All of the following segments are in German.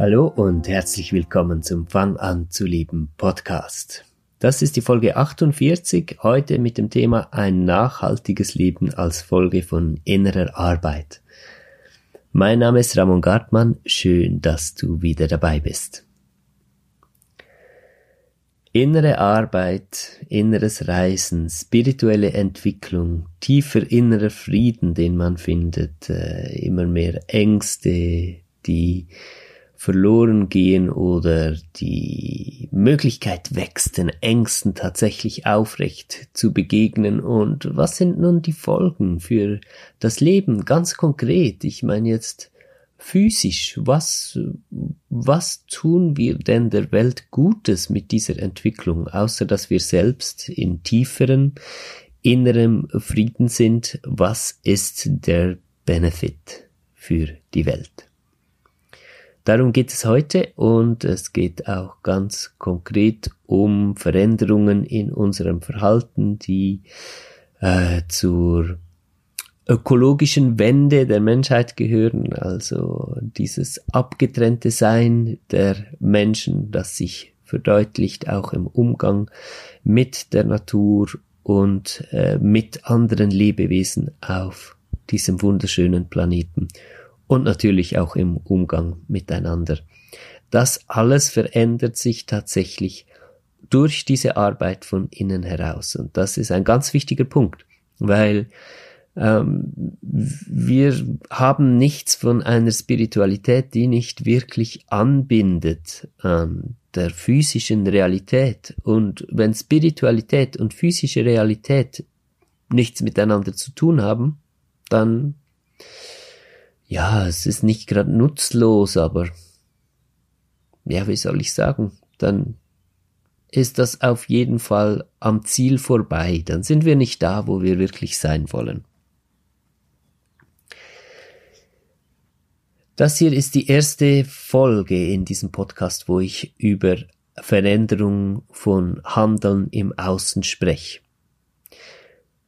Hallo und herzlich willkommen zum Fang an zu leben Podcast. Das ist die Folge 48, heute mit dem Thema ein nachhaltiges Leben als Folge von innerer Arbeit. Mein Name ist Ramon Gartmann, schön, dass du wieder dabei bist. Innere Arbeit, inneres Reisen, spirituelle Entwicklung, tiefer innerer Frieden, den man findet, äh, immer mehr Ängste, die verloren gehen oder die Möglichkeit wächst, den Ängsten tatsächlich aufrecht zu begegnen. Und was sind nun die Folgen für das Leben ganz konkret? Ich meine jetzt physisch. Was, was tun wir denn der Welt Gutes mit dieser Entwicklung, außer dass wir selbst in tieferen innerem Frieden sind? Was ist der Benefit für die Welt? Darum geht es heute und es geht auch ganz konkret um Veränderungen in unserem Verhalten, die äh, zur ökologischen Wende der Menschheit gehören, also dieses abgetrennte Sein der Menschen, das sich verdeutlicht auch im Umgang mit der Natur und äh, mit anderen Lebewesen auf diesem wunderschönen Planeten und natürlich auch im Umgang miteinander. Das alles verändert sich tatsächlich durch diese Arbeit von innen heraus. Und das ist ein ganz wichtiger Punkt, weil ähm, wir haben nichts von einer Spiritualität, die nicht wirklich anbindet an der physischen Realität. Und wenn Spiritualität und physische Realität nichts miteinander zu tun haben, dann ja, es ist nicht gerade nutzlos, aber ja, wie soll ich sagen, dann ist das auf jeden Fall am Ziel vorbei. Dann sind wir nicht da, wo wir wirklich sein wollen. Das hier ist die erste Folge in diesem Podcast, wo ich über Veränderung von Handeln im Außen spreche.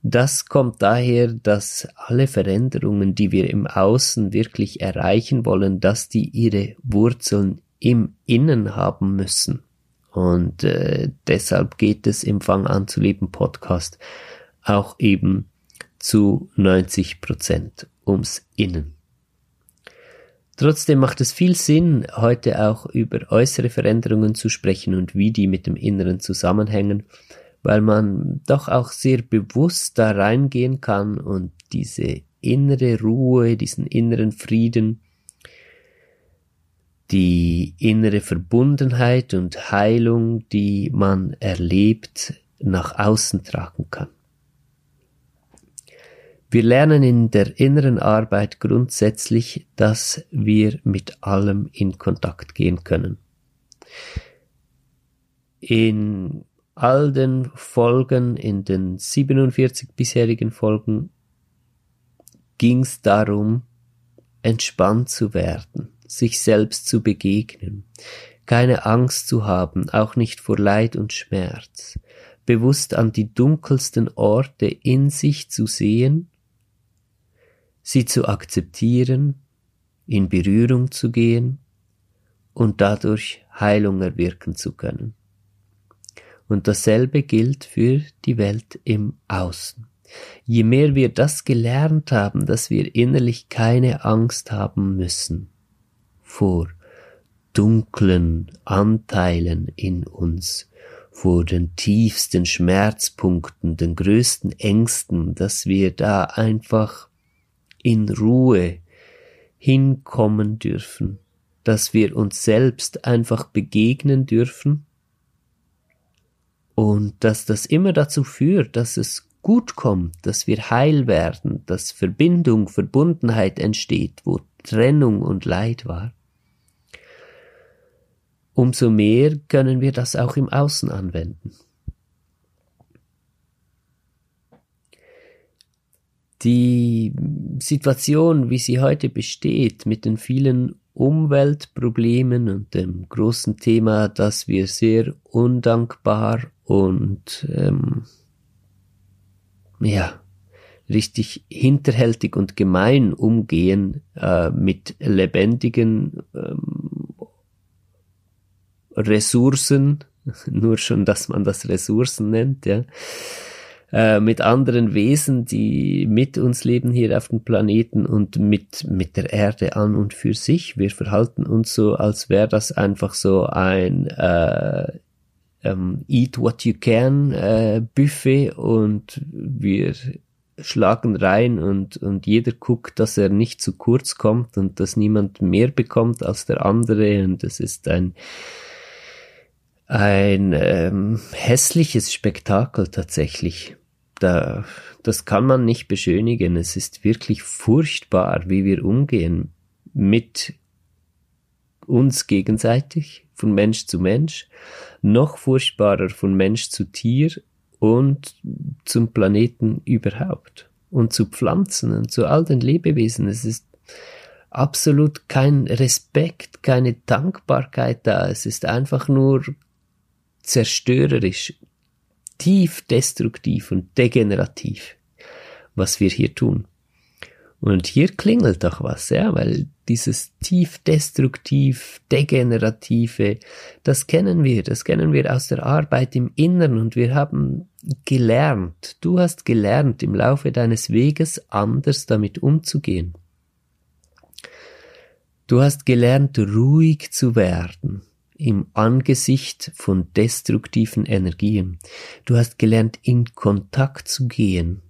Das kommt daher, dass alle Veränderungen, die wir im Außen wirklich erreichen wollen, dass die ihre Wurzeln im Innen haben müssen. Und äh, deshalb geht es im Fang an zu leben Podcast auch eben zu 90 Prozent ums Innen. Trotzdem macht es viel Sinn, heute auch über äußere Veränderungen zu sprechen und wie die mit dem Inneren zusammenhängen, weil man doch auch sehr bewusst da reingehen kann und diese innere Ruhe, diesen inneren Frieden, die innere Verbundenheit und Heilung, die man erlebt, nach außen tragen kann. Wir lernen in der inneren Arbeit grundsätzlich, dass wir mit allem in Kontakt gehen können. In all den Folgen, in den 47 bisherigen Folgen, ging es darum, entspannt zu werden, sich selbst zu begegnen, keine Angst zu haben, auch nicht vor Leid und Schmerz, bewusst an die dunkelsten Orte in sich zu sehen, sie zu akzeptieren, in Berührung zu gehen und dadurch Heilung erwirken zu können. Und dasselbe gilt für die Welt im Außen. Je mehr wir das gelernt haben, dass wir innerlich keine Angst haben müssen vor dunklen Anteilen in uns, vor den tiefsten Schmerzpunkten, den größten Ängsten, dass wir da einfach in Ruhe hinkommen dürfen, dass wir uns selbst einfach begegnen dürfen und dass das immer dazu führt, dass es gut kommt, dass wir heil werden, dass Verbindung, Verbundenheit entsteht, wo Trennung und Leid war. Umso mehr können wir das auch im Außen anwenden. Die Situation, wie sie heute besteht, mit den vielen Umweltproblemen und dem großen Thema, dass wir sehr undankbar und ähm, ja richtig hinterhältig und gemein umgehen äh, mit lebendigen ähm, Ressourcen, nur schon, dass man das Ressourcen nennt, ja, äh, mit anderen Wesen, die mit uns leben hier auf dem Planeten und mit, mit der Erde an und für sich. Wir verhalten uns so, als wäre das einfach so ein äh, ähm, Eat What You Can äh, Buffet und wir schlagen rein und, und jeder guckt, dass er nicht zu kurz kommt und dass niemand mehr bekommt als der andere und es ist ein ein ähm, hässliches Spektakel tatsächlich. Da, das kann man nicht beschönigen. Es ist wirklich furchtbar, wie wir umgehen mit uns gegenseitig, von Mensch zu Mensch, noch furchtbarer von Mensch zu Tier und zum Planeten überhaupt und zu Pflanzen und zu all den Lebewesen. Es ist absolut kein Respekt, keine Dankbarkeit da. Es ist einfach nur zerstörerisch, tief destruktiv und degenerativ, was wir hier tun. Und hier klingelt doch was, ja, weil dieses tief destruktiv, degenerative, das kennen wir, das kennen wir aus der Arbeit im Innern und wir haben gelernt, du hast gelernt im Laufe deines Weges anders damit umzugehen. Du hast gelernt, ruhig zu werden, im Angesicht von destruktiven Energien. Du hast gelernt, in Kontakt zu gehen,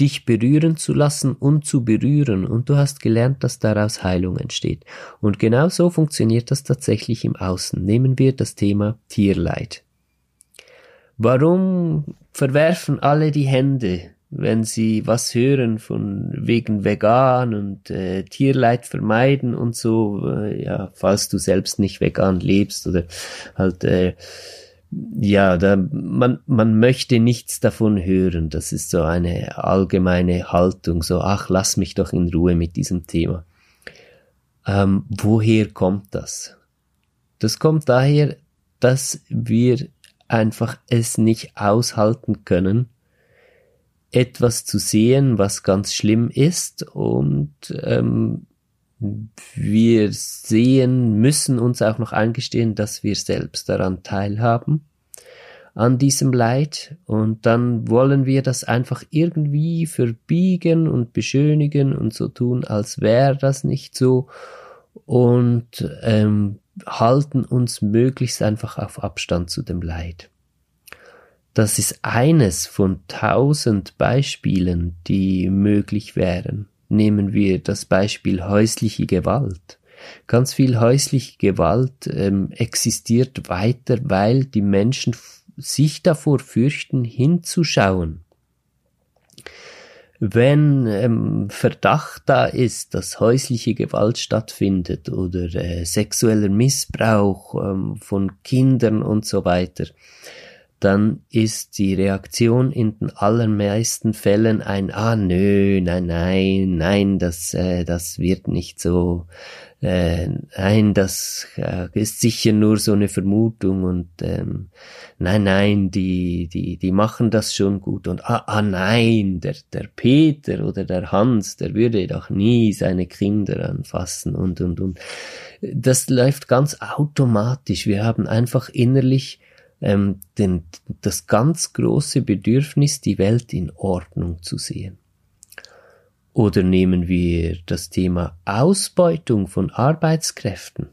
dich berühren zu lassen und zu berühren und du hast gelernt, dass daraus Heilung entsteht. Und genau so funktioniert das tatsächlich im Außen. Nehmen wir das Thema Tierleid. Warum verwerfen alle die Hände wenn sie was hören von wegen vegan und äh, Tierleid vermeiden und so, äh, ja, falls du selbst nicht vegan lebst oder halt äh, ja, da, man, man möchte nichts davon hören. Das ist so eine allgemeine Haltung, so, ach, lass mich doch in Ruhe mit diesem Thema. Ähm, woher kommt das? Das kommt daher, dass wir einfach es nicht aushalten können, etwas zu sehen, was ganz schlimm ist und ähm, wir sehen, müssen uns auch noch eingestehen, dass wir selbst daran teilhaben, an diesem Leid und dann wollen wir das einfach irgendwie verbiegen und beschönigen und so tun, als wäre das nicht so und ähm, halten uns möglichst einfach auf Abstand zu dem Leid. Das ist eines von tausend Beispielen, die möglich wären. Nehmen wir das Beispiel häusliche Gewalt. Ganz viel häusliche Gewalt ähm, existiert weiter, weil die Menschen sich davor fürchten, hinzuschauen. Wenn ähm, Verdacht da ist, dass häusliche Gewalt stattfindet oder äh, sexueller Missbrauch ähm, von Kindern und so weiter, dann ist die Reaktion in den allermeisten Fällen ein Ah nö, nein, nein, nein, das, äh, das wird nicht so, äh, nein, das äh, ist sicher nur so eine Vermutung und ähm, nein, nein, die, die, die machen das schon gut und ah, ah nein, der, der Peter oder der Hans, der würde doch nie seine Kinder anfassen und und und. Das läuft ganz automatisch. Wir haben einfach innerlich ähm, den, das ganz große Bedürfnis, die Welt in Ordnung zu sehen. Oder nehmen wir das Thema Ausbeutung von Arbeitskräften.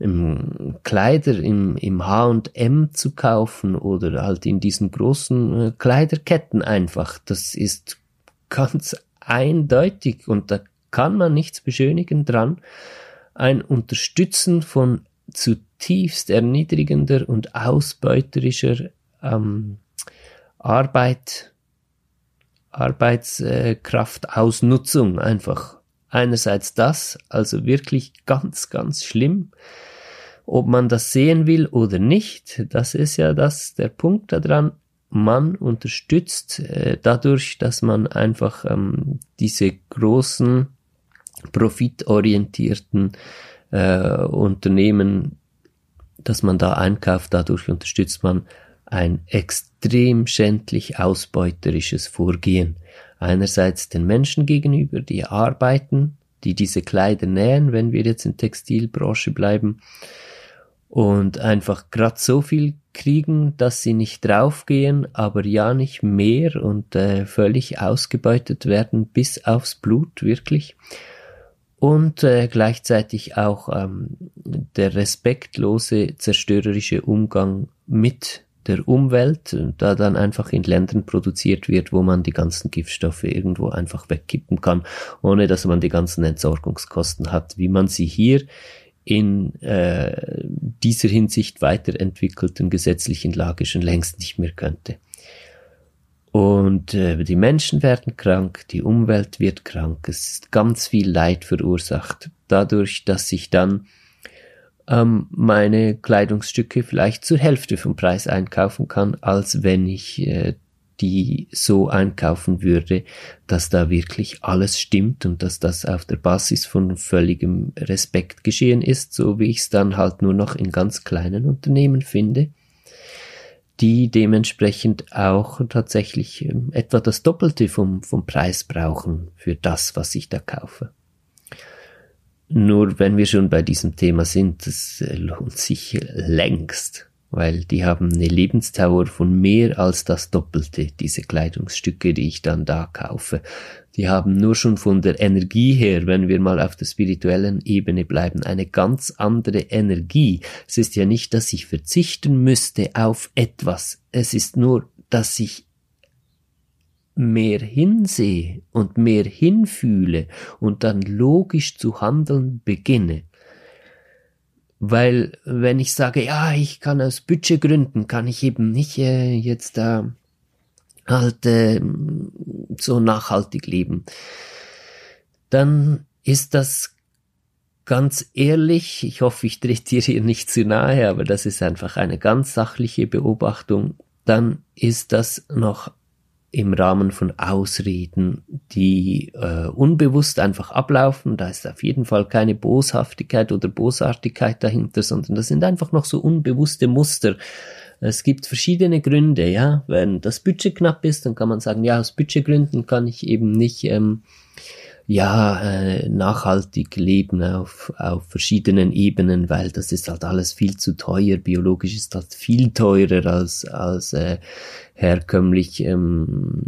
Im Kleider im, im H&M zu kaufen oder halt in diesen großen äh, Kleiderketten einfach. Das ist ganz eindeutig und da kann man nichts beschönigen dran. Ein Unterstützen von zutiefst erniedrigender und ausbeuterischer ähm, Arbeit, Arbeitskraftausnutzung einfach. Einerseits das, also wirklich ganz, ganz schlimm. Ob man das sehen will oder nicht, das ist ja das, der Punkt daran. Man unterstützt äh, dadurch, dass man einfach ähm, diese großen, profitorientierten äh, Unternehmen, das man da einkauft, dadurch unterstützt man ein extrem schändlich ausbeuterisches Vorgehen. Einerseits den Menschen gegenüber, die arbeiten die diese Kleider nähen, wenn wir jetzt in Textilbranche bleiben, und einfach grad so viel kriegen, dass sie nicht draufgehen, aber ja nicht mehr und äh, völlig ausgebeutet werden bis aufs Blut wirklich. Und äh, gleichzeitig auch ähm, der respektlose, zerstörerische Umgang mit der Umwelt, da dann einfach in Ländern produziert wird, wo man die ganzen Giftstoffe irgendwo einfach wegkippen kann, ohne dass man die ganzen Entsorgungskosten hat, wie man sie hier in äh, dieser Hinsicht weiterentwickelten gesetzlichen Lage schon längst nicht mehr könnte. Und äh, die Menschen werden krank, die Umwelt wird krank, es ist ganz viel Leid verursacht, dadurch, dass sich dann ähm, meine Kleidungsstücke vielleicht zur Hälfte vom Preis einkaufen kann, als wenn ich äh, die so einkaufen würde, dass da wirklich alles stimmt und dass das auf der Basis von völligem Respekt geschehen ist, so wie ich es dann halt nur noch in ganz kleinen Unternehmen finde, die dementsprechend auch tatsächlich ähm, etwa das Doppelte vom, vom Preis brauchen für das, was ich da kaufe. Nur wenn wir schon bei diesem Thema sind, das äh, lohnt sich längst, weil die haben eine Lebensdauer von mehr als das Doppelte, diese Kleidungsstücke, die ich dann da kaufe. Die haben nur schon von der Energie her, wenn wir mal auf der spirituellen Ebene bleiben, eine ganz andere Energie. Es ist ja nicht, dass ich verzichten müsste auf etwas. Es ist nur, dass ich mehr hinsehe und mehr hinfühle und dann logisch zu handeln beginne. Weil wenn ich sage, ja, ich kann aus Budgetgründen, kann ich eben nicht äh, jetzt da äh, halt äh, so nachhaltig leben, dann ist das ganz ehrlich, ich hoffe, ich trete dir hier nicht zu nahe, aber das ist einfach eine ganz sachliche Beobachtung, dann ist das noch im Rahmen von Ausreden, die äh, unbewusst einfach ablaufen. Da ist auf jeden Fall keine Boshaftigkeit oder Bosartigkeit dahinter, sondern das sind einfach noch so unbewusste Muster. Es gibt verschiedene Gründe, ja. Wenn das Budget knapp ist, dann kann man sagen, ja, aus Budgetgründen kann ich eben nicht ähm, ja, äh, nachhaltig leben auf, auf verschiedenen Ebenen, weil das ist halt alles viel zu teuer. Biologisch ist das viel teurer als, als äh, herkömmlich ähm,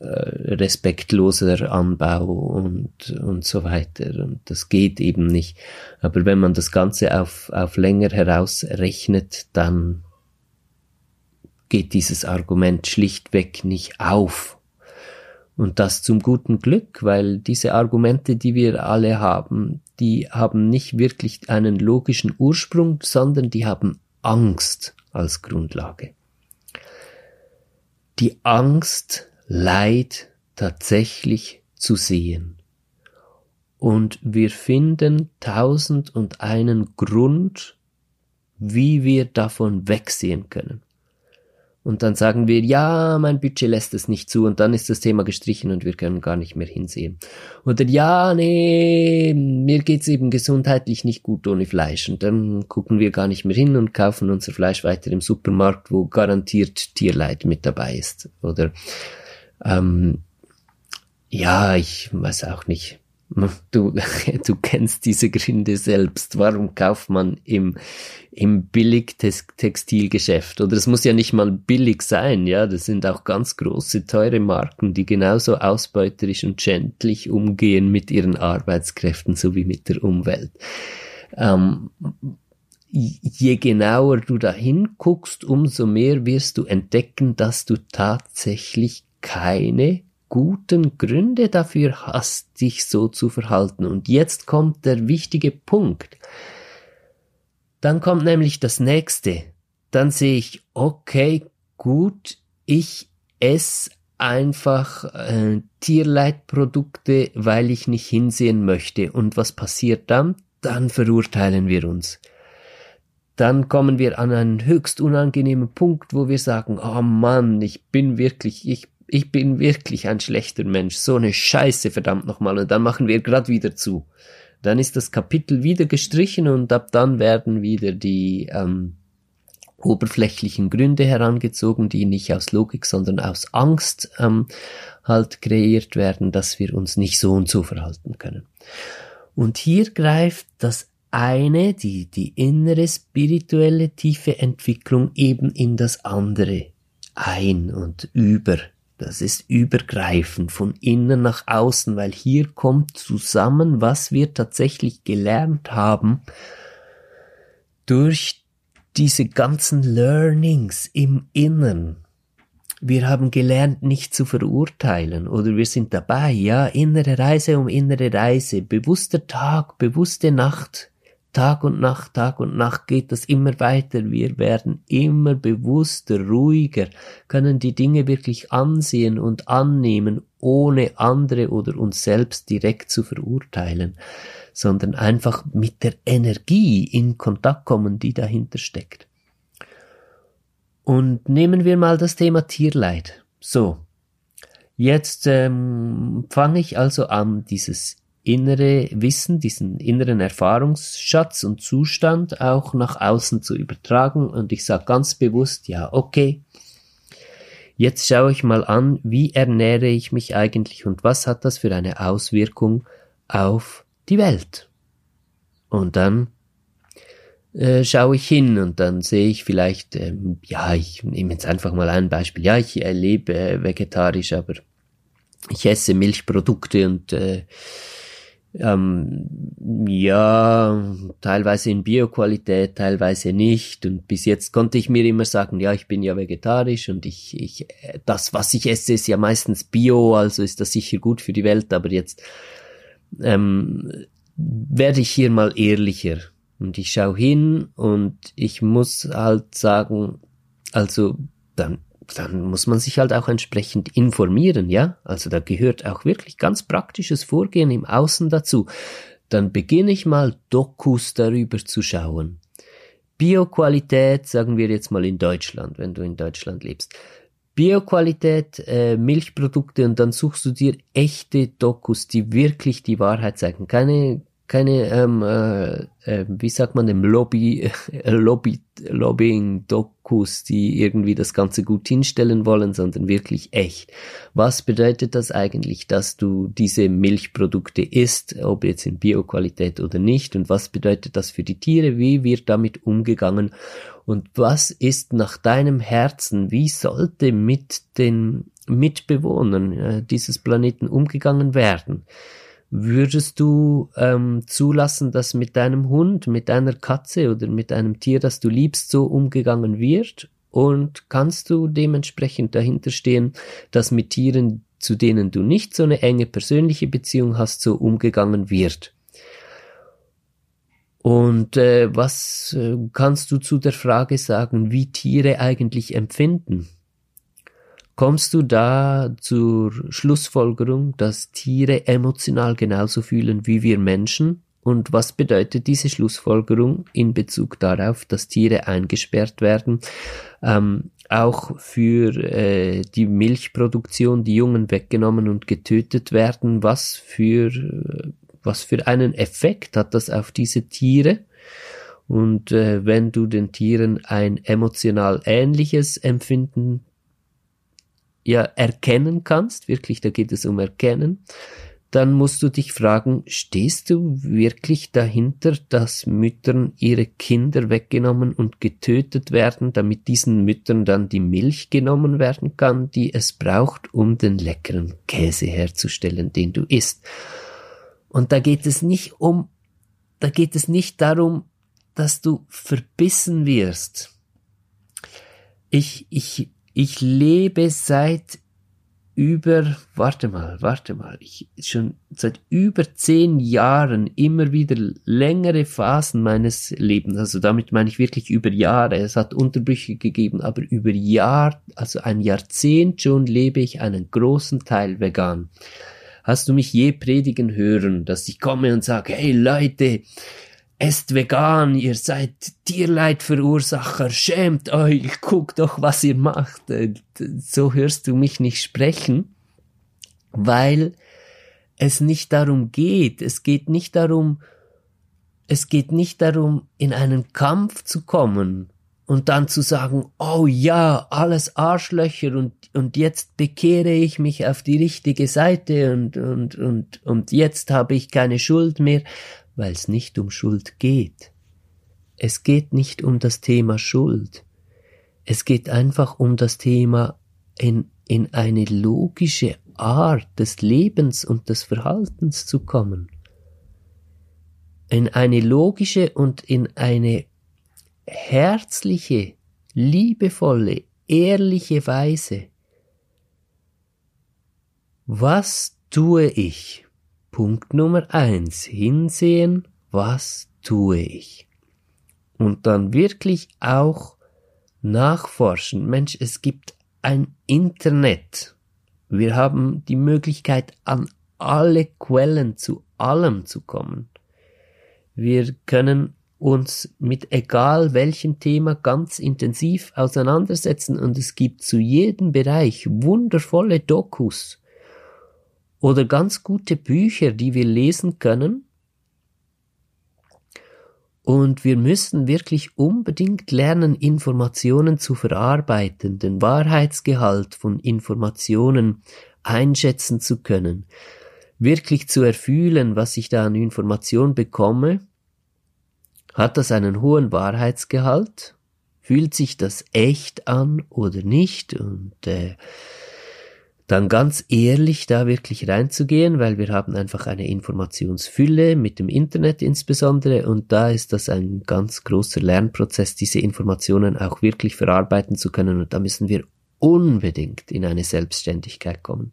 äh, respektloser Anbau und, und so weiter. Und das geht eben nicht. Aber wenn man das Ganze auf, auf länger herausrechnet, dann geht dieses Argument schlichtweg nicht auf. Und das zum guten Glück, weil diese Argumente, die wir alle haben, die haben nicht wirklich einen logischen Ursprung, sondern die haben Angst als Grundlage. Die Angst, Leid tatsächlich zu sehen. Und wir finden tausend und einen Grund, wie wir davon wegsehen können. Und dann sagen wir, ja, mein Budget lässt es nicht zu und dann ist das Thema gestrichen und wir können gar nicht mehr hinsehen. Oder ja, nee, mir geht's eben gesundheitlich nicht gut ohne Fleisch und dann gucken wir gar nicht mehr hin und kaufen unser Fleisch weiter im Supermarkt, wo garantiert Tierleid mit dabei ist. Oder ähm, ja, ich weiß auch nicht. Du, du kennst diese Gründe selbst. Warum kauft man im, im Billig-Textilgeschäft? Oder es muss ja nicht mal billig sein, ja. Das sind auch ganz große, teure Marken, die genauso ausbeuterisch und schändlich umgehen mit ihren Arbeitskräften sowie mit der Umwelt. Ähm, je genauer du da hinguckst, umso mehr wirst du entdecken, dass du tatsächlich keine guten Gründe dafür hast, dich so zu verhalten. Und jetzt kommt der wichtige Punkt. Dann kommt nämlich das nächste. Dann sehe ich, okay, gut, ich esse einfach äh, Tierleitprodukte, weil ich nicht hinsehen möchte. Und was passiert dann? Dann verurteilen wir uns. Dann kommen wir an einen höchst unangenehmen Punkt, wo wir sagen, oh Mann, ich bin wirklich, ich ich bin wirklich ein schlechter Mensch, so eine Scheiße, verdammt nochmal, und dann machen wir grad wieder zu. Dann ist das Kapitel wieder gestrichen und ab dann werden wieder die ähm, oberflächlichen Gründe herangezogen, die nicht aus Logik, sondern aus Angst ähm, halt kreiert werden, dass wir uns nicht so und so verhalten können. Und hier greift das eine, die, die innere spirituelle tiefe Entwicklung eben in das andere ein und über. Das ist übergreifend von innen nach außen, weil hier kommt zusammen, was wir tatsächlich gelernt haben durch diese ganzen Learnings im Innen. Wir haben gelernt, nicht zu verurteilen oder wir sind dabei, ja, innere Reise um innere Reise, bewusster Tag, bewusste Nacht, Tag und Nacht, Tag und Nacht geht das immer weiter. Wir werden immer bewusster, ruhiger, können die Dinge wirklich ansehen und annehmen, ohne andere oder uns selbst direkt zu verurteilen, sondern einfach mit der Energie in Kontakt kommen, die dahinter steckt. Und nehmen wir mal das Thema Tierleid. So, jetzt ähm, fange ich also an, dieses innere Wissen, diesen inneren Erfahrungsschatz und Zustand auch nach außen zu übertragen. Und ich sage ganz bewusst, ja, okay, jetzt schaue ich mal an, wie ernähre ich mich eigentlich und was hat das für eine Auswirkung auf die Welt. Und dann äh, schaue ich hin und dann sehe ich vielleicht, ähm, ja, ich nehme jetzt einfach mal ein Beispiel, ja, ich lebe vegetarisch, aber ich esse Milchprodukte und äh, ähm, ja, teilweise in Bioqualität, teilweise nicht. Und bis jetzt konnte ich mir immer sagen, ja, ich bin ja vegetarisch und ich, ich, das, was ich esse, ist ja meistens Bio, also ist das sicher gut für die Welt. Aber jetzt ähm, werde ich hier mal ehrlicher. Und ich schaue hin und ich muss halt sagen, also dann, dann muss man sich halt auch entsprechend informieren, ja? Also da gehört auch wirklich ganz praktisches Vorgehen im Außen dazu. Dann beginne ich mal Dokus darüber zu schauen. Bioqualität, sagen wir jetzt mal in Deutschland, wenn du in Deutschland lebst. Bioqualität, äh, Milchprodukte und dann suchst du dir echte Dokus, die wirklich die Wahrheit zeigen. Keine keine, ähm, äh, äh, wie sagt man dem, Lobby, äh, Lobby, Lobbying-Dokus, die irgendwie das Ganze gut hinstellen wollen, sondern wirklich echt. Was bedeutet das eigentlich, dass du diese Milchprodukte isst, ob jetzt in Bioqualität oder nicht? Und was bedeutet das für die Tiere? Wie wird damit umgegangen? Und was ist nach deinem Herzen? Wie sollte mit den Mitbewohnern äh, dieses Planeten umgegangen werden? Würdest du ähm, zulassen, dass mit deinem Hund, mit deiner Katze oder mit einem Tier, das du liebst, so umgegangen wird? Und kannst du dementsprechend dahinter stehen, dass mit Tieren, zu denen du nicht so eine enge persönliche Beziehung hast, so umgegangen wird? Und äh, was äh, kannst du zu der Frage sagen, wie Tiere eigentlich empfinden? Kommst du da zur Schlussfolgerung, dass Tiere emotional genauso fühlen wie wir Menschen? Und was bedeutet diese Schlussfolgerung in Bezug darauf, dass Tiere eingesperrt werden? Ähm, auch für äh, die Milchproduktion, die Jungen weggenommen und getötet werden. Was für, was für einen Effekt hat das auf diese Tiere? Und äh, wenn du den Tieren ein emotional ähnliches Empfinden ja erkennen kannst, wirklich, da geht es um Erkennen, dann musst du dich fragen, stehst du wirklich dahinter, dass Müttern ihre Kinder weggenommen und getötet werden, damit diesen Müttern dann die Milch genommen werden kann, die es braucht, um den leckeren Käse herzustellen, den du isst. Und da geht es nicht um, da geht es nicht darum, dass du verbissen wirst. Ich, ich ich lebe seit über, warte mal, warte mal, ich schon seit über zehn Jahren immer wieder längere Phasen meines Lebens, also damit meine ich wirklich über Jahre, es hat Unterbrüche gegeben, aber über Jahr, also ein Jahrzehnt schon lebe ich einen großen Teil vegan. Hast du mich je predigen hören, dass ich komme und sage, hey Leute, esst vegan, ihr seid Tierleidverursacher, schämt euch, guckt doch, was ihr macht. Äh, so hörst du mich nicht sprechen, weil es nicht darum geht. Es geht nicht darum, es geht nicht darum, in einen Kampf zu kommen und dann zu sagen, oh ja, alles Arschlöcher und, und jetzt bekehre ich mich auf die richtige Seite und, und, und, und jetzt habe ich keine Schuld mehr, weil es nicht um Schuld geht. Es geht nicht um das Thema Schuld. Es geht einfach um das Thema in, in eine logische Art des Lebens und des Verhaltens zu kommen. In eine logische und in eine herzliche, liebevolle, ehrliche Weise. Was tue ich? Punkt Nummer eins. Hinsehen, was tue ich? Und dann wirklich auch nachforschen. Mensch, es gibt ein Internet. Wir haben die Möglichkeit, an alle Quellen zu allem zu kommen. Wir können uns mit egal welchem Thema ganz intensiv auseinandersetzen und es gibt zu jedem Bereich wundervolle Dokus oder ganz gute Bücher, die wir lesen können. Und wir müssen wirklich unbedingt lernen, Informationen zu verarbeiten, den Wahrheitsgehalt von Informationen einschätzen zu können, wirklich zu erfühlen, was ich da an Information bekomme hat das einen hohen Wahrheitsgehalt? Fühlt sich das echt an oder nicht? Und äh, dann ganz ehrlich da wirklich reinzugehen, weil wir haben einfach eine Informationsfülle mit dem Internet insbesondere und da ist das ein ganz großer Lernprozess, diese Informationen auch wirklich verarbeiten zu können und da müssen wir unbedingt in eine Selbstständigkeit kommen.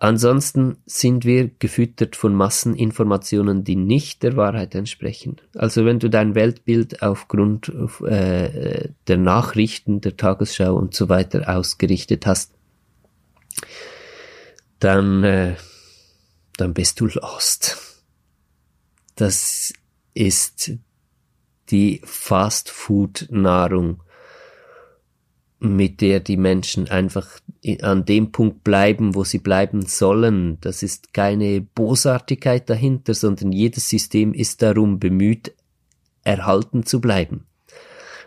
Ansonsten sind wir gefüttert von Masseninformationen, die nicht der Wahrheit entsprechen. Also wenn du dein Weltbild aufgrund äh, der Nachrichten, der Tagesschau und so weiter ausgerichtet hast, dann, äh, dann bist du lost. Das ist die Fast-Food-Nahrung mit der die Menschen einfach an dem Punkt bleiben, wo sie bleiben sollen. Das ist keine Bosartigkeit dahinter, sondern jedes System ist darum bemüht, erhalten zu bleiben.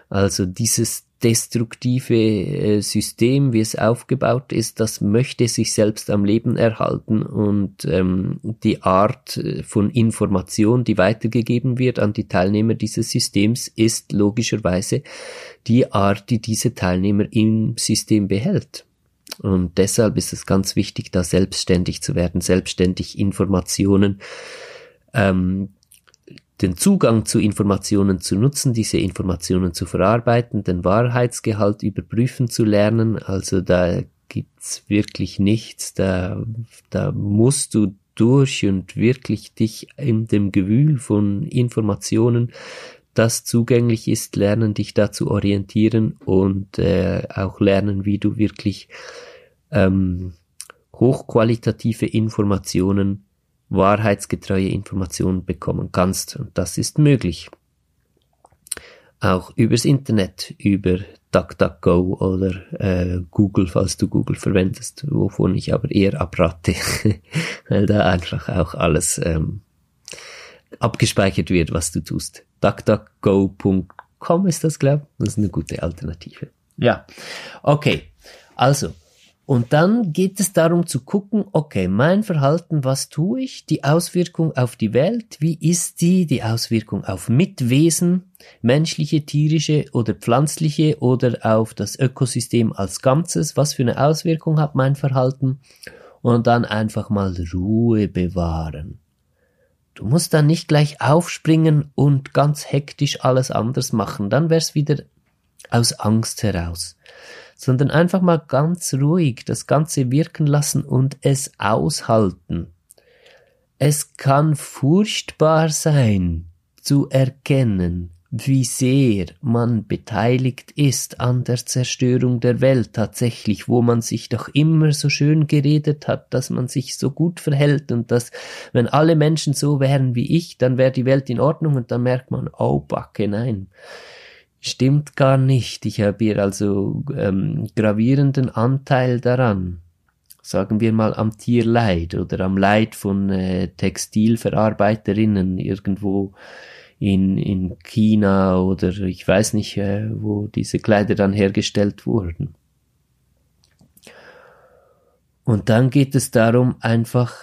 Also dieses destruktive äh, System, wie es aufgebaut ist, das möchte sich selbst am Leben erhalten und ähm, die Art äh, von Information, die weitergegeben wird an die Teilnehmer dieses Systems, ist logischerweise die Art, die diese Teilnehmer im System behält. Und deshalb ist es ganz wichtig, da selbstständig zu werden, selbstständig Informationen ähm, den Zugang zu Informationen zu nutzen, diese Informationen zu verarbeiten, den Wahrheitsgehalt überprüfen zu lernen. Also da gibt's wirklich nichts. Da, da musst du durch und wirklich dich in dem Gewühl von Informationen, das zugänglich ist, lernen, dich da zu orientieren und äh, auch lernen, wie du wirklich ähm, hochqualitative Informationen wahrheitsgetreue Informationen bekommen kannst. Und das ist möglich. Auch übers Internet, über DuckDuckGo oder äh, Google, falls du Google verwendest, wovon ich aber eher abrate, weil da einfach auch alles ähm, abgespeichert wird, was du tust. DuckDuckGo.com ist das, glaube ich. Das ist eine gute Alternative. Ja, okay. Also, und dann geht es darum zu gucken, okay, mein Verhalten, was tue ich? Die Auswirkung auf die Welt, wie ist die? Die Auswirkung auf Mitwesen, menschliche, tierische oder pflanzliche oder auf das Ökosystem als Ganzes? Was für eine Auswirkung hat mein Verhalten? Und dann einfach mal Ruhe bewahren. Du musst dann nicht gleich aufspringen und ganz hektisch alles anders machen, dann wär's wieder aus Angst heraus sondern einfach mal ganz ruhig das Ganze wirken lassen und es aushalten. Es kann furchtbar sein zu erkennen, wie sehr man beteiligt ist an der Zerstörung der Welt tatsächlich, wo man sich doch immer so schön geredet hat, dass man sich so gut verhält und dass, wenn alle Menschen so wären wie ich, dann wäre die Welt in Ordnung und dann merkt man, oh Backe, nein. Stimmt gar nicht. Ich habe hier also ähm, gravierenden Anteil daran. Sagen wir mal am Tierleid oder am Leid von äh, Textilverarbeiterinnen irgendwo in, in China oder ich weiß nicht, äh, wo diese Kleider dann hergestellt wurden. Und dann geht es darum, einfach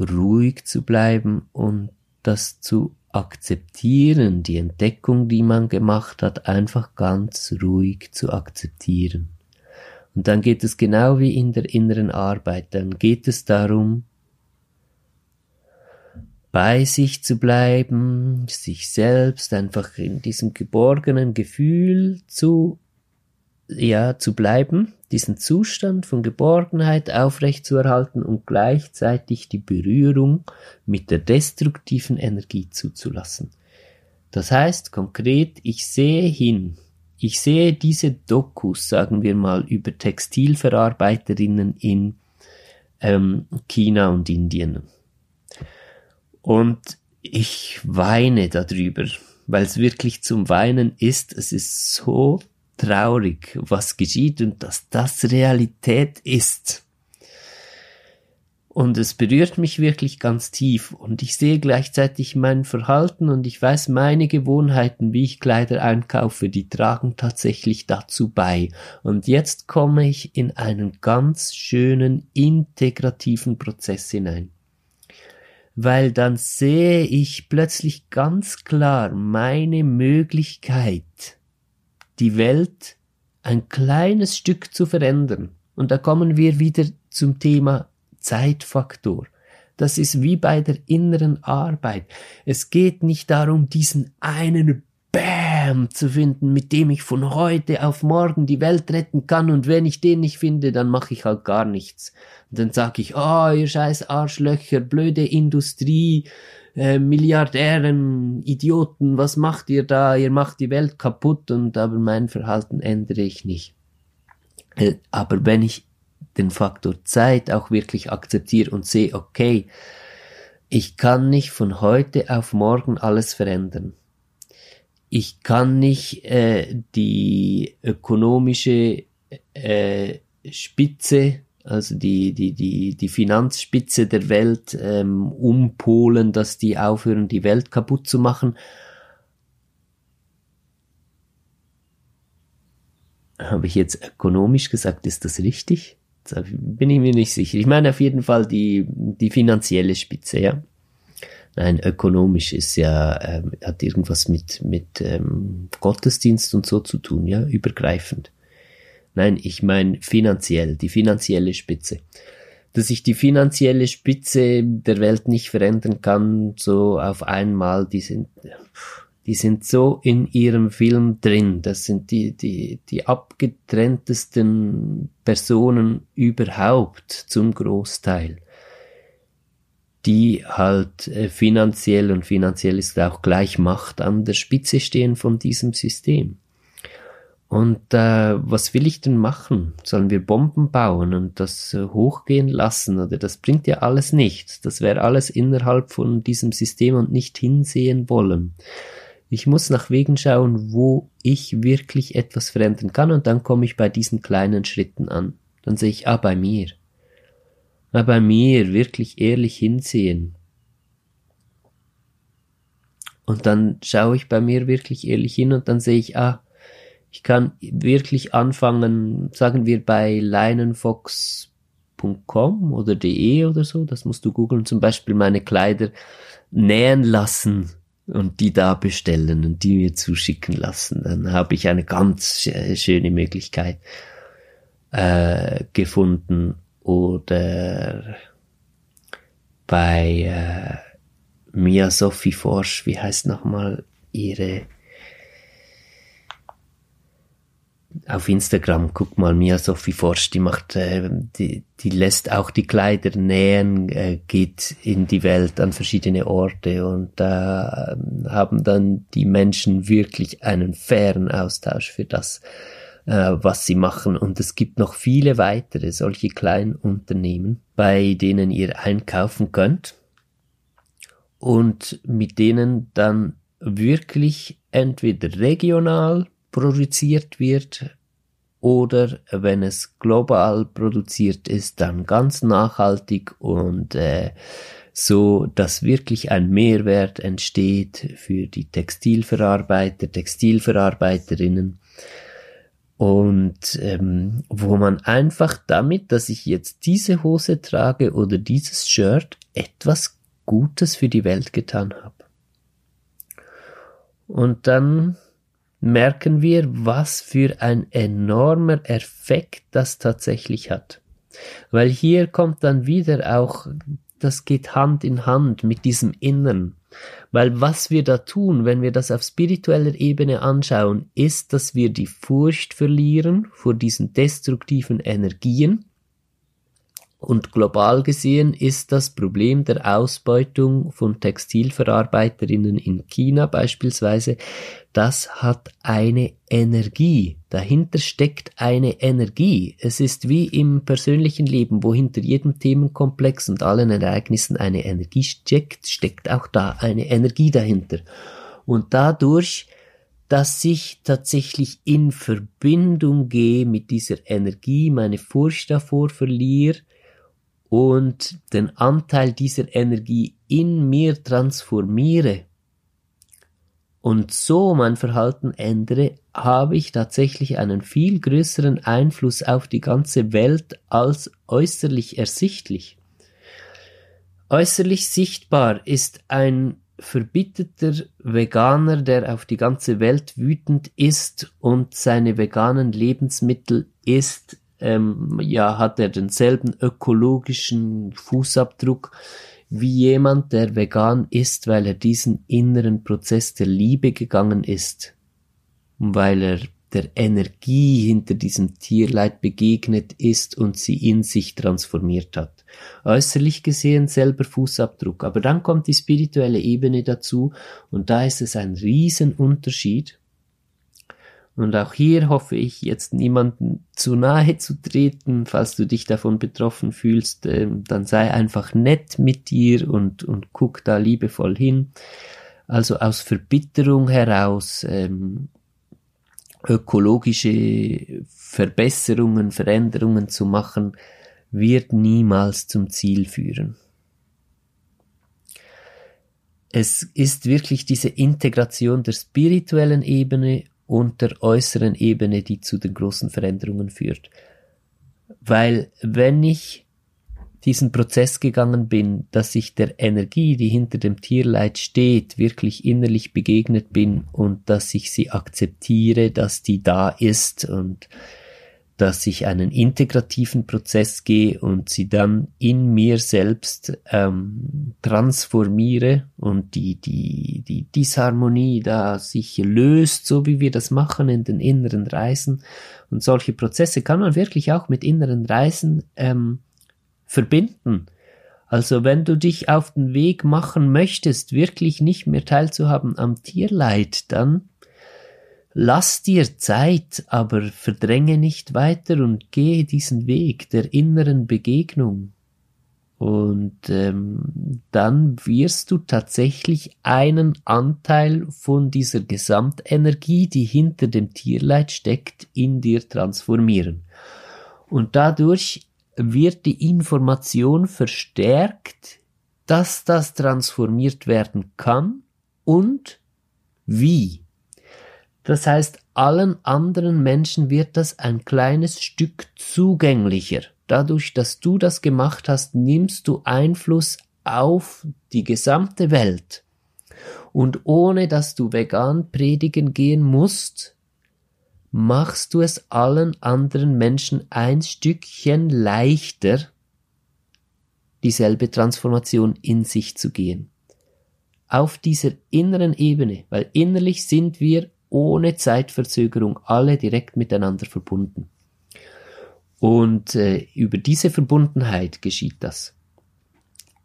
ruhig zu bleiben und das zu akzeptieren, die Entdeckung, die man gemacht hat, einfach ganz ruhig zu akzeptieren. Und dann geht es genau wie in der inneren Arbeit, dann geht es darum, bei sich zu bleiben, sich selbst einfach in diesem geborgenen Gefühl zu, ja, zu bleiben, diesen Zustand von Geborgenheit aufrechtzuerhalten und gleichzeitig die Berührung mit der destruktiven Energie zuzulassen. Das heißt konkret, ich sehe hin, ich sehe diese Dokus, sagen wir mal, über Textilverarbeiterinnen in ähm, China und Indien. Und ich weine darüber, weil es wirklich zum Weinen ist. Es ist so traurig, was geschieht und dass das Realität ist. Und es berührt mich wirklich ganz tief und ich sehe gleichzeitig mein Verhalten und ich weiß meine Gewohnheiten, wie ich Kleider einkaufe, die tragen tatsächlich dazu bei. Und jetzt komme ich in einen ganz schönen integrativen Prozess hinein. Weil dann sehe ich plötzlich ganz klar meine Möglichkeit, die Welt ein kleines Stück zu verändern. Und da kommen wir wieder zum Thema Zeitfaktor. Das ist wie bei der inneren Arbeit. Es geht nicht darum, diesen einen Bam zu finden, mit dem ich von heute auf morgen die Welt retten kann und wenn ich den nicht finde, dann mache ich halt gar nichts. Und dann sage ich, oh, ihr scheiß Arschlöcher, blöde Industrie, äh, Milliardären, Idioten, was macht ihr da? Ihr macht die Welt kaputt und aber mein Verhalten ändere ich nicht. Äh, aber wenn ich den Faktor Zeit auch wirklich akzeptiere und sehe, okay, ich kann nicht von heute auf morgen alles verändern. Ich kann nicht äh, die ökonomische äh, Spitze also die, die, die, die Finanzspitze der Welt ähm, umpolen, dass die aufhören, die Welt kaputt zu machen. Habe ich jetzt ökonomisch gesagt, ist das richtig? Da bin ich mir nicht sicher. Ich meine auf jeden Fall die, die finanzielle Spitze, ja. Nein, ökonomisch ist ja, ähm, hat irgendwas mit, mit ähm, Gottesdienst und so zu tun, ja, übergreifend. Nein, ich meine finanziell, die finanzielle Spitze. Dass ich die finanzielle Spitze der Welt nicht verändern kann, so auf einmal, die sind, die sind so in ihrem Film drin. Das sind die, die, die abgetrenntesten Personen überhaupt zum Großteil die halt äh, finanziell und finanziell ist auch gleich Macht an der Spitze stehen von diesem System. Und äh, was will ich denn machen? Sollen wir Bomben bauen und das äh, hochgehen lassen? Oder das bringt ja alles nichts. Das wäre alles innerhalb von diesem System und nicht hinsehen wollen. Ich muss nach Wegen schauen, wo ich wirklich etwas verändern kann und dann komme ich bei diesen kleinen Schritten an. Dann sehe ich, ah, bei mir. Ah, bei mir wirklich ehrlich hinsehen. Und dann schaue ich bei mir wirklich ehrlich hin und dann sehe ich, ah, ich kann wirklich anfangen, sagen wir bei leinenfox.com oder de oder so, das musst du googeln, zum Beispiel meine Kleider nähen lassen und die da bestellen und die mir zuschicken lassen. Dann habe ich eine ganz schöne Möglichkeit äh, gefunden. Oder bei äh, Mia Sophie Forsch, wie heißt nochmal ihre auf Instagram, guck mal, Mia Sophie Forsch, die macht, äh, die, die lässt auch die Kleider nähen, äh, geht in die Welt an verschiedene Orte und da äh, haben dann die Menschen wirklich einen fairen Austausch für das, äh, was sie machen. Und es gibt noch viele weitere solche kleinen Unternehmen, bei denen ihr einkaufen könnt und mit denen dann wirklich entweder regional produziert wird oder wenn es global produziert ist, dann ganz nachhaltig und äh, so dass wirklich ein Mehrwert entsteht für die Textilverarbeiter, Textilverarbeiterinnen und ähm, wo man einfach damit, dass ich jetzt diese Hose trage oder dieses Shirt, etwas Gutes für die Welt getan habe. Und dann merken wir, was für ein enormer Effekt das tatsächlich hat. Weil hier kommt dann wieder auch, das geht Hand in Hand mit diesem Innern. Weil was wir da tun, wenn wir das auf spiritueller Ebene anschauen, ist, dass wir die Furcht verlieren vor diesen destruktiven Energien und global gesehen ist das Problem der Ausbeutung von Textilverarbeiterinnen in China beispielsweise, das hat eine Energie. Dahinter steckt eine Energie. Es ist wie im persönlichen Leben, wo hinter jedem Themenkomplex und allen Ereignissen eine Energie steckt, steckt auch da eine Energie dahinter. Und dadurch, dass ich tatsächlich in Verbindung gehe mit dieser Energie, meine Furcht davor verliere, und den Anteil dieser Energie in mir transformiere und so mein Verhalten ändere, habe ich tatsächlich einen viel größeren Einfluss auf die ganze Welt als äußerlich ersichtlich. Äußerlich sichtbar ist ein verbitterter Veganer, der auf die ganze Welt wütend ist und seine veganen Lebensmittel isst, ähm, ja, hat er denselben ökologischen Fußabdruck wie jemand, der vegan ist, weil er diesen inneren Prozess der Liebe gegangen ist, weil er der Energie hinter diesem Tierleid begegnet ist und sie in sich transformiert hat. Äußerlich gesehen selber Fußabdruck, aber dann kommt die spirituelle Ebene dazu und da ist es ein Riesenunterschied, und auch hier hoffe ich jetzt niemanden zu nahe zu treten. Falls du dich davon betroffen fühlst, äh, dann sei einfach nett mit dir und, und guck da liebevoll hin. Also aus Verbitterung heraus ähm, ökologische Verbesserungen, Veränderungen zu machen, wird niemals zum Ziel führen. Es ist wirklich diese Integration der spirituellen Ebene und der äußeren Ebene, die zu den großen Veränderungen führt. Weil wenn ich diesen Prozess gegangen bin, dass ich der Energie, die hinter dem Tierleid steht, wirklich innerlich begegnet bin und dass ich sie akzeptiere, dass die da ist und dass ich einen integrativen Prozess gehe und sie dann in mir selbst ähm, transformiere und die, die, die Disharmonie da sich löst, so wie wir das machen in den inneren Reisen. Und solche Prozesse kann man wirklich auch mit inneren Reisen ähm, verbinden. Also wenn du dich auf den Weg machen möchtest, wirklich nicht mehr teilzuhaben am Tierleid, dann Lass dir Zeit, aber verdränge nicht weiter und gehe diesen Weg der inneren Begegnung. Und ähm, dann wirst du tatsächlich einen Anteil von dieser Gesamtenergie, die hinter dem Tierleid steckt, in dir transformieren. Und dadurch wird die Information verstärkt, dass das transformiert werden kann und wie. Das heißt, allen anderen Menschen wird das ein kleines Stück zugänglicher. Dadurch, dass du das gemacht hast, nimmst du Einfluss auf die gesamte Welt. Und ohne dass du vegan predigen gehen musst, machst du es allen anderen Menschen ein Stückchen leichter, dieselbe Transformation in sich zu gehen. Auf dieser inneren Ebene, weil innerlich sind wir ohne Zeitverzögerung alle direkt miteinander verbunden. Und äh, über diese Verbundenheit geschieht das.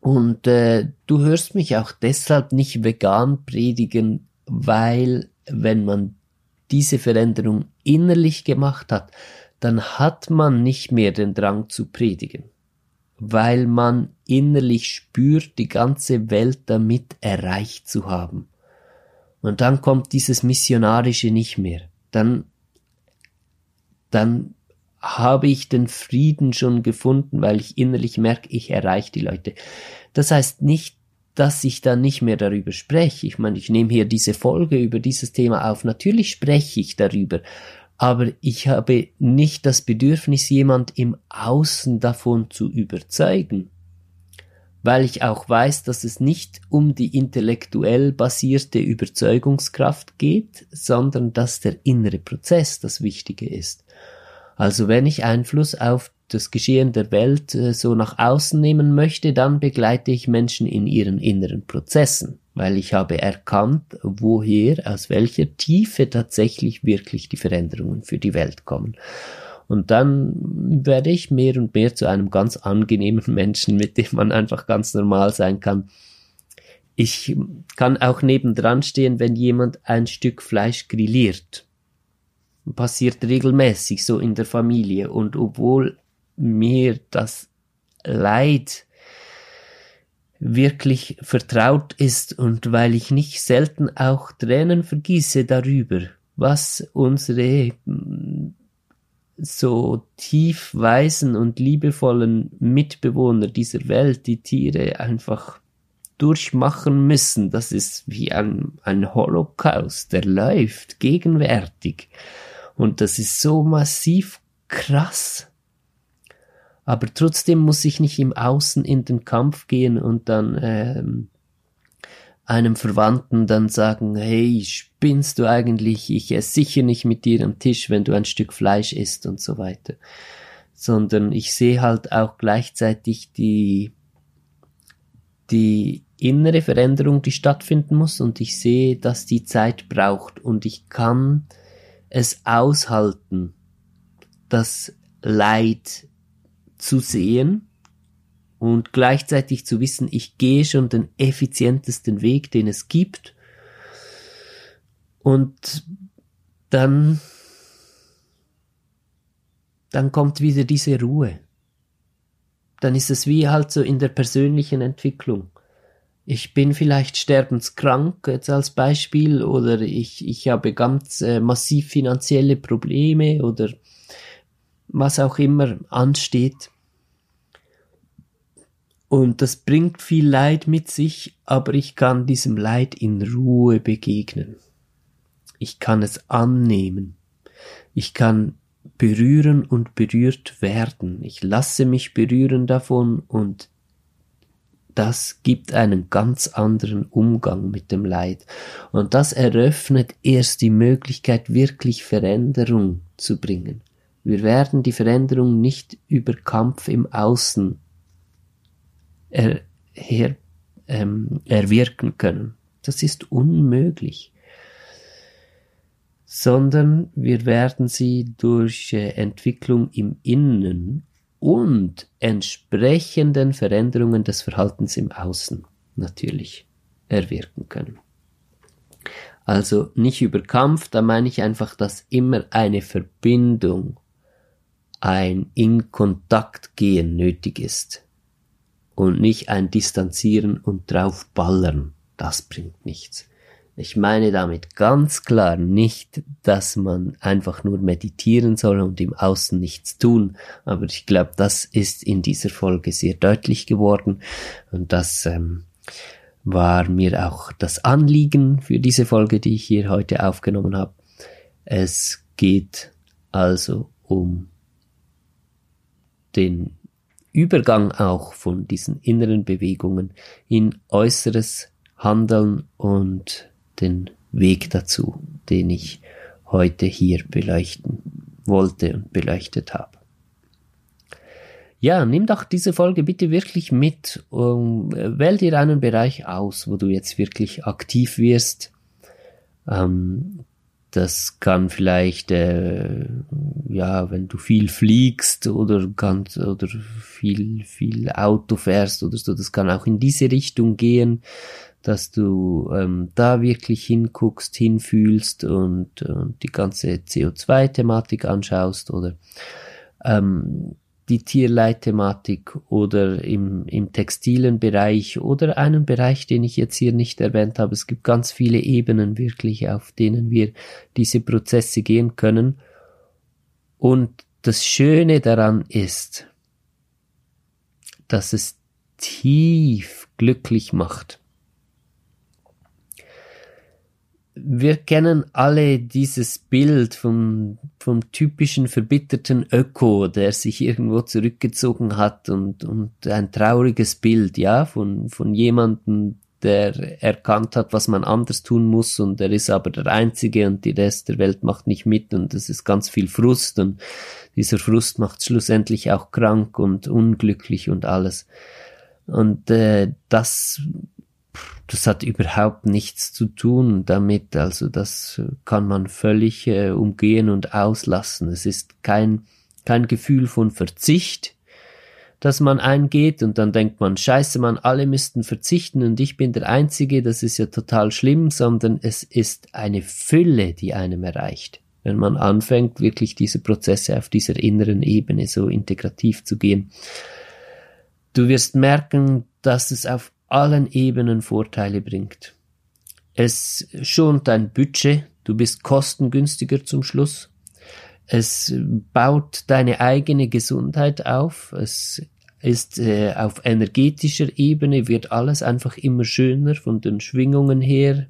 Und äh, du hörst mich auch deshalb nicht vegan predigen, weil wenn man diese Veränderung innerlich gemacht hat, dann hat man nicht mehr den Drang zu predigen, weil man innerlich spürt, die ganze Welt damit erreicht zu haben. Und dann kommt dieses Missionarische nicht mehr. Dann, dann habe ich den Frieden schon gefunden, weil ich innerlich merke, ich erreiche die Leute. Das heißt nicht, dass ich dann nicht mehr darüber spreche. Ich meine, ich nehme hier diese Folge über dieses Thema auf. Natürlich spreche ich darüber, aber ich habe nicht das Bedürfnis, jemand im Außen davon zu überzeugen, weil ich auch weiß, dass es nicht um die intellektuell basierte Überzeugungskraft geht, sondern dass der innere Prozess das Wichtige ist. Also wenn ich Einfluss auf das Geschehen der Welt äh, so nach außen nehmen möchte, dann begleite ich Menschen in ihren inneren Prozessen weil ich habe erkannt, woher, aus welcher Tiefe tatsächlich wirklich die Veränderungen für die Welt kommen. Und dann werde ich mehr und mehr zu einem ganz angenehmen Menschen, mit dem man einfach ganz normal sein kann. Ich kann auch nebendran stehen, wenn jemand ein Stück Fleisch grilliert. Passiert regelmäßig so in der Familie. Und obwohl mir das Leid wirklich vertraut ist und weil ich nicht selten auch Tränen vergieße darüber, was unsere so tief weisen und liebevollen Mitbewohner dieser Welt, die Tiere einfach durchmachen müssen. Das ist wie ein, ein Holocaust, der läuft gegenwärtig. Und das ist so massiv krass aber trotzdem muss ich nicht im Außen in den Kampf gehen und dann ähm, einem Verwandten dann sagen, hey, spinnst du eigentlich, ich esse sicher nicht mit dir am Tisch, wenn du ein Stück Fleisch isst und so weiter. Sondern ich sehe halt auch gleichzeitig die, die innere Veränderung, die stattfinden muss und ich sehe, dass die Zeit braucht und ich kann es aushalten, das Leid zu sehen und gleichzeitig zu wissen, ich gehe schon den effizientesten Weg, den es gibt. Und dann, dann kommt wieder diese Ruhe. Dann ist es wie halt so in der persönlichen Entwicklung. Ich bin vielleicht sterbenskrank jetzt als Beispiel oder ich, ich habe ganz äh, massiv finanzielle Probleme oder was auch immer ansteht. Und das bringt viel Leid mit sich, aber ich kann diesem Leid in Ruhe begegnen. Ich kann es annehmen. Ich kann berühren und berührt werden. Ich lasse mich berühren davon und das gibt einen ganz anderen Umgang mit dem Leid. Und das eröffnet erst die Möglichkeit, wirklich Veränderung zu bringen. Wir werden die Veränderung nicht über Kampf im Außen er, her, ähm, erwirken können. Das ist unmöglich. Sondern wir werden sie durch äh, Entwicklung im Innen und entsprechenden Veränderungen des Verhaltens im Außen natürlich erwirken können. Also nicht über Kampf, da meine ich einfach, dass immer eine Verbindung ein in Kontakt gehen nötig ist und nicht ein Distanzieren und draufballern. Das bringt nichts. Ich meine damit ganz klar nicht, dass man einfach nur meditieren soll und im Außen nichts tun, aber ich glaube, das ist in dieser Folge sehr deutlich geworden und das ähm, war mir auch das Anliegen für diese Folge, die ich hier heute aufgenommen habe. Es geht also um den Übergang auch von diesen inneren Bewegungen in äußeres Handeln und den Weg dazu, den ich heute hier beleuchten wollte und beleuchtet habe. Ja, nimm doch diese Folge bitte wirklich mit. Um, wähl dir einen Bereich aus, wo du jetzt wirklich aktiv wirst. Ähm, das kann vielleicht, äh, ja, wenn du viel fliegst oder kannst oder viel, viel Auto fährst oder so, das kann auch in diese Richtung gehen, dass du ähm, da wirklich hinguckst, hinfühlst und, und die ganze CO2-Thematik anschaust oder ähm, die Tierleitthematik oder im, im textilen Bereich oder einen Bereich, den ich jetzt hier nicht erwähnt habe. Es gibt ganz viele Ebenen wirklich, auf denen wir diese Prozesse gehen können. Und das Schöne daran ist, dass es tief glücklich macht. Wir kennen alle dieses Bild vom, vom typischen verbitterten Öko, der sich irgendwo zurückgezogen hat und, und ein trauriges Bild, ja, von, von jemandem, der erkannt hat, was man anders tun muss und er ist aber der Einzige und die Rest der Welt macht nicht mit und es ist ganz viel Frust und dieser Frust macht schlussendlich auch krank und unglücklich und alles. Und äh, das das hat überhaupt nichts zu tun damit. Also das kann man völlig äh, umgehen und auslassen. Es ist kein, kein Gefühl von Verzicht, das man eingeht und dann denkt man, scheiße, man, alle müssten verzichten und ich bin der Einzige, das ist ja total schlimm, sondern es ist eine Fülle, die einem erreicht. Wenn man anfängt, wirklich diese Prozesse auf dieser inneren Ebene so integrativ zu gehen. Du wirst merken, dass es auf allen Ebenen Vorteile bringt. Es schont dein Budget, du bist kostengünstiger zum Schluss. Es baut deine eigene Gesundheit auf. Es ist äh, auf energetischer Ebene wird alles einfach immer schöner von den Schwingungen her,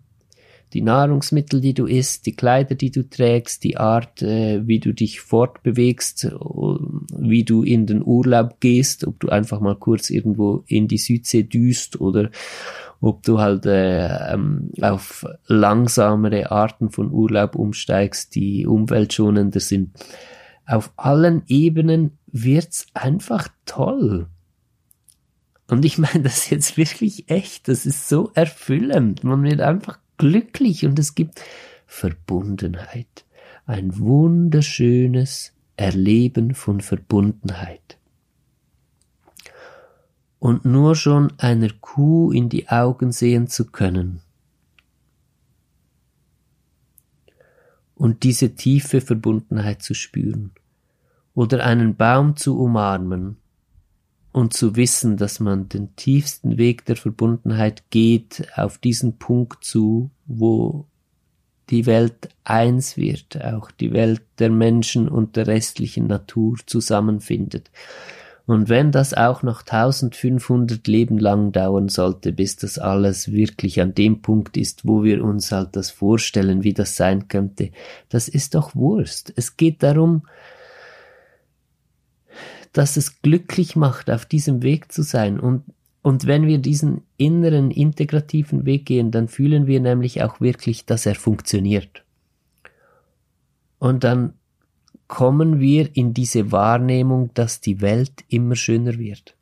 die Nahrungsmittel, die du isst, die Kleider, die du trägst, die Art, äh, wie du dich fortbewegst, wie du in den Urlaub gehst, ob du einfach mal kurz irgendwo in die Südsee düst oder ob du halt äh, ähm, auf langsamere Arten von Urlaub umsteigst, die umweltschonender sind. Auf allen Ebenen wird's einfach toll. Und ich meine das jetzt wirklich echt. Das ist so erfüllend. Man wird einfach glücklich und es gibt Verbundenheit. Ein wunderschönes Erleben von Verbundenheit. Und nur schon einer Kuh in die Augen sehen zu können. Und diese tiefe Verbundenheit zu spüren. Oder einen Baum zu umarmen und zu wissen, dass man den tiefsten Weg der Verbundenheit geht auf diesen Punkt zu, wo die Welt eins wird, auch die Welt der Menschen und der restlichen Natur zusammenfindet. Und wenn das auch noch 1500 Leben lang dauern sollte, bis das alles wirklich an dem Punkt ist, wo wir uns halt das vorstellen, wie das sein könnte, das ist doch Wurst. Es geht darum, dass es glücklich macht, auf diesem Weg zu sein. Und, und wenn wir diesen inneren integrativen Weg gehen, dann fühlen wir nämlich auch wirklich, dass er funktioniert. Und dann kommen wir in diese Wahrnehmung, dass die Welt immer schöner wird.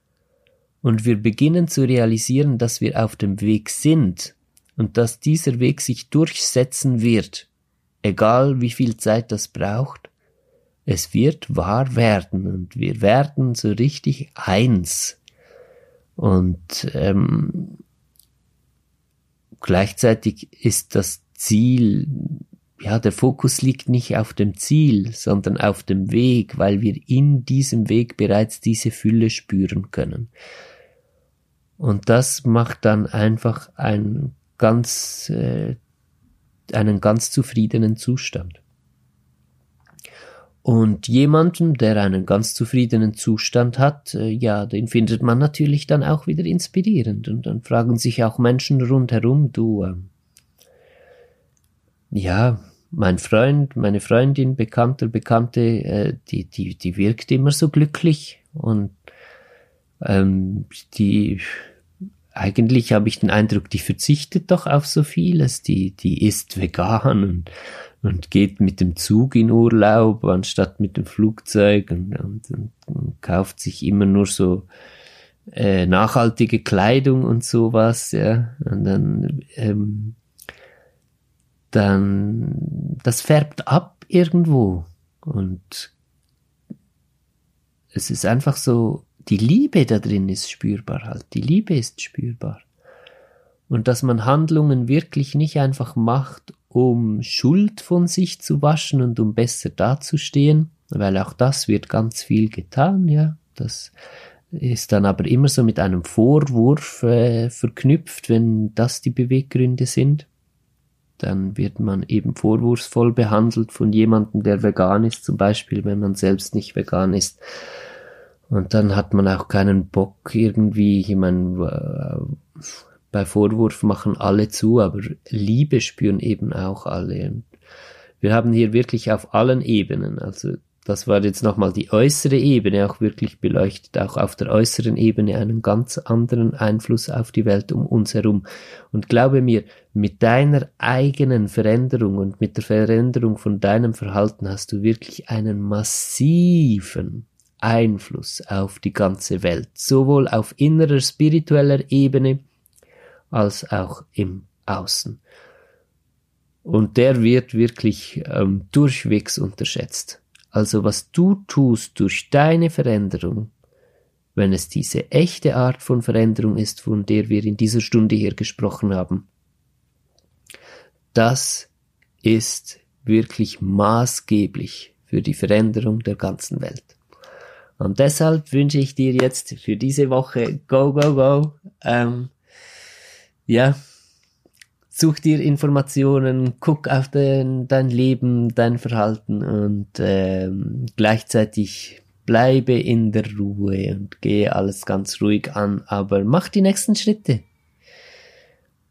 Und wir beginnen zu realisieren, dass wir auf dem Weg sind und dass dieser Weg sich durchsetzen wird, egal wie viel Zeit das braucht, es wird wahr werden und wir werden so richtig eins. Und ähm, gleichzeitig ist das Ziel, ja, der Fokus liegt nicht auf dem Ziel, sondern auf dem Weg, weil wir in diesem Weg bereits diese Fülle spüren können. Und das macht dann einfach einen ganz, äh, einen ganz zufriedenen Zustand. Und jemanden, der einen ganz zufriedenen Zustand hat, äh, ja, den findet man natürlich dann auch wieder inspirierend. Und dann fragen sich auch Menschen rundherum, du, äh, ja, mein Freund, meine Freundin, Bekannter, Bekannte, äh, die, die, die wirkt immer so glücklich und ähm, die eigentlich habe ich den Eindruck, die verzichtet doch auf so vieles, die, die ist vegan und und geht mit dem Zug in Urlaub anstatt mit dem Flugzeug und, und, und, und kauft sich immer nur so äh, nachhaltige Kleidung und sowas, ja. Und dann, ähm, dann, das färbt ab irgendwo. Und es ist einfach so, die Liebe da drin ist spürbar halt. Die Liebe ist spürbar. Und dass man Handlungen wirklich nicht einfach macht, um Schuld von sich zu waschen und um besser dazustehen, weil auch das wird ganz viel getan, ja. Das ist dann aber immer so mit einem Vorwurf äh, verknüpft, wenn das die Beweggründe sind. dann wird man eben vorwurfsvoll behandelt von jemandem, der vegan ist, zum Beispiel, wenn man selbst nicht vegan ist. Und dann hat man auch keinen Bock irgendwie, ich meine, äh, bei Vorwurf machen alle zu, aber Liebe spüren eben auch alle. Und wir haben hier wirklich auf allen Ebenen, also das war jetzt nochmal die äußere Ebene auch wirklich beleuchtet, auch auf der äußeren Ebene einen ganz anderen Einfluss auf die Welt um uns herum. Und glaube mir, mit deiner eigenen Veränderung und mit der Veränderung von deinem Verhalten hast du wirklich einen massiven Einfluss auf die ganze Welt, sowohl auf innerer spiritueller Ebene als auch im Außen. Und der wird wirklich ähm, durchwegs unterschätzt. Also was du tust durch deine Veränderung, wenn es diese echte Art von Veränderung ist, von der wir in dieser Stunde hier gesprochen haben, das ist wirklich maßgeblich für die Veränderung der ganzen Welt. Und deshalb wünsche ich dir jetzt für diese Woche Go, Go, Go. Ähm, ja, such dir Informationen, guck auf den, dein Leben, dein Verhalten und ähm, gleichzeitig bleibe in der Ruhe und gehe alles ganz ruhig an, aber mach die nächsten Schritte.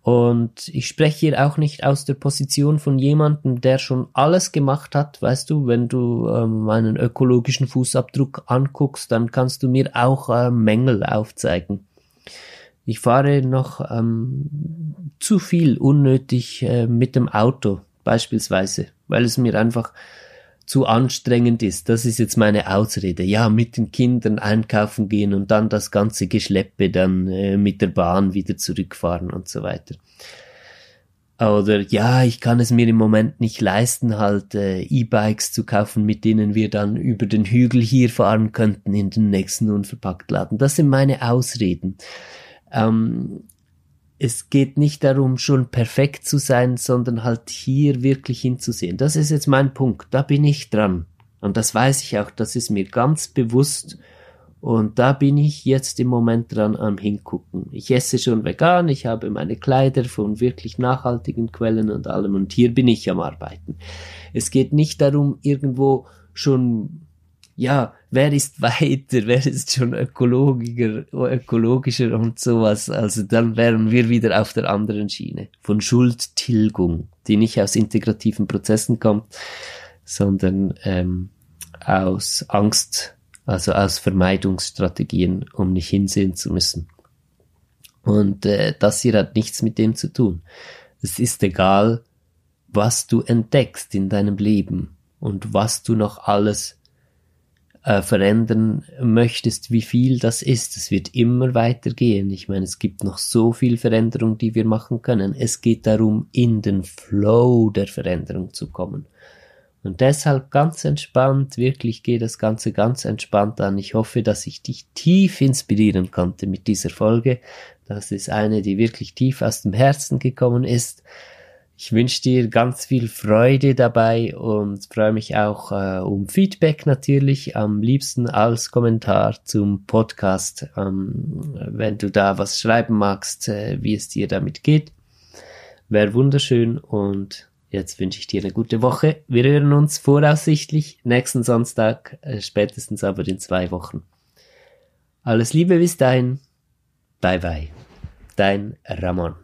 Und ich spreche hier auch nicht aus der Position von jemandem, der schon alles gemacht hat. Weißt du, wenn du ähm, meinen ökologischen Fußabdruck anguckst, dann kannst du mir auch äh, Mängel aufzeigen. Ich fahre noch ähm, zu viel unnötig äh, mit dem Auto, beispielsweise, weil es mir einfach zu anstrengend ist. Das ist jetzt meine Ausrede. Ja, mit den Kindern einkaufen gehen und dann das ganze Geschleppe dann äh, mit der Bahn wieder zurückfahren und so weiter. Oder ja, ich kann es mir im Moment nicht leisten, halt äh, E-Bikes zu kaufen, mit denen wir dann über den Hügel hier fahren könnten in den nächsten Unverpacktladen. Das sind meine Ausreden. Ähm, es geht nicht darum, schon perfekt zu sein, sondern halt hier wirklich hinzusehen. Das ist jetzt mein Punkt. Da bin ich dran. Und das weiß ich auch. Das ist mir ganz bewusst. Und da bin ich jetzt im Moment dran am Hingucken. Ich esse schon vegan. Ich habe meine Kleider von wirklich nachhaltigen Quellen und allem. Und hier bin ich am Arbeiten. Es geht nicht darum, irgendwo schon ja, wer ist weiter, wer ist schon ökologischer, ökologischer und sowas. Also dann wären wir wieder auf der anderen Schiene von Schuldtilgung, die nicht aus integrativen Prozessen kommt, sondern ähm, aus Angst, also aus Vermeidungsstrategien, um nicht hinsehen zu müssen. Und äh, das hier hat nichts mit dem zu tun. Es ist egal, was du entdeckst in deinem Leben und was du noch alles äh, verändern möchtest, wie viel das ist. Es wird immer weitergehen. Ich meine, es gibt noch so viel Veränderung, die wir machen können. Es geht darum, in den Flow der Veränderung zu kommen. Und deshalb ganz entspannt, wirklich gehe das Ganze ganz entspannt an. Ich hoffe, dass ich dich tief inspirieren konnte mit dieser Folge. Das ist eine, die wirklich tief aus dem Herzen gekommen ist. Ich wünsche dir ganz viel Freude dabei und freue mich auch äh, um Feedback natürlich, am liebsten als Kommentar zum Podcast, ähm, wenn du da was schreiben magst, äh, wie es dir damit geht. Wäre wunderschön und jetzt wünsche ich dir eine gute Woche. Wir hören uns voraussichtlich nächsten Sonntag, äh, spätestens aber in zwei Wochen. Alles Liebe bis dahin. Bye bye. Dein Ramon.